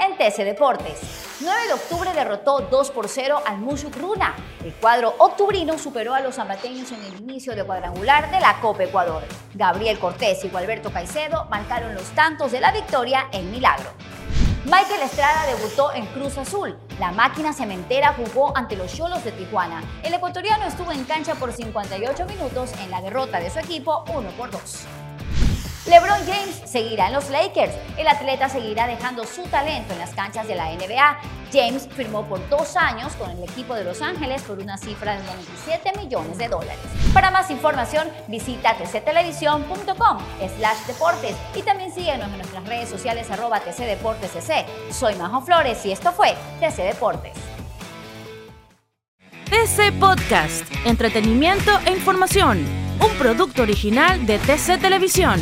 En TC Deportes. 9 de octubre derrotó 2 por 0 al Mushuk Runa. El cuadro octubrino superó a los zambateños en el inicio de cuadrangular de la Copa Ecuador. Gabriel Cortés y Gualberto Caicedo marcaron los tantos de la victoria en Milagro. Michael Estrada debutó en Cruz Azul. La máquina cementera jugó ante los Cholos de Tijuana. El ecuatoriano estuvo en cancha por 58 minutos en la derrota de su equipo 1 por 2. LeBron James seguirá en los Lakers. El atleta seguirá dejando su talento en las canchas de la NBA. James firmó por dos años con el equipo de Los Ángeles por una cifra de 97 millones de dólares. Para más información, visita tctelevisión.com slash deportes y también síguenos en nuestras redes sociales arroba tcdeportescc. Soy Majo Flores y esto fue TC Deportes. TC Podcast, entretenimiento e información, un producto original de TC Televisión.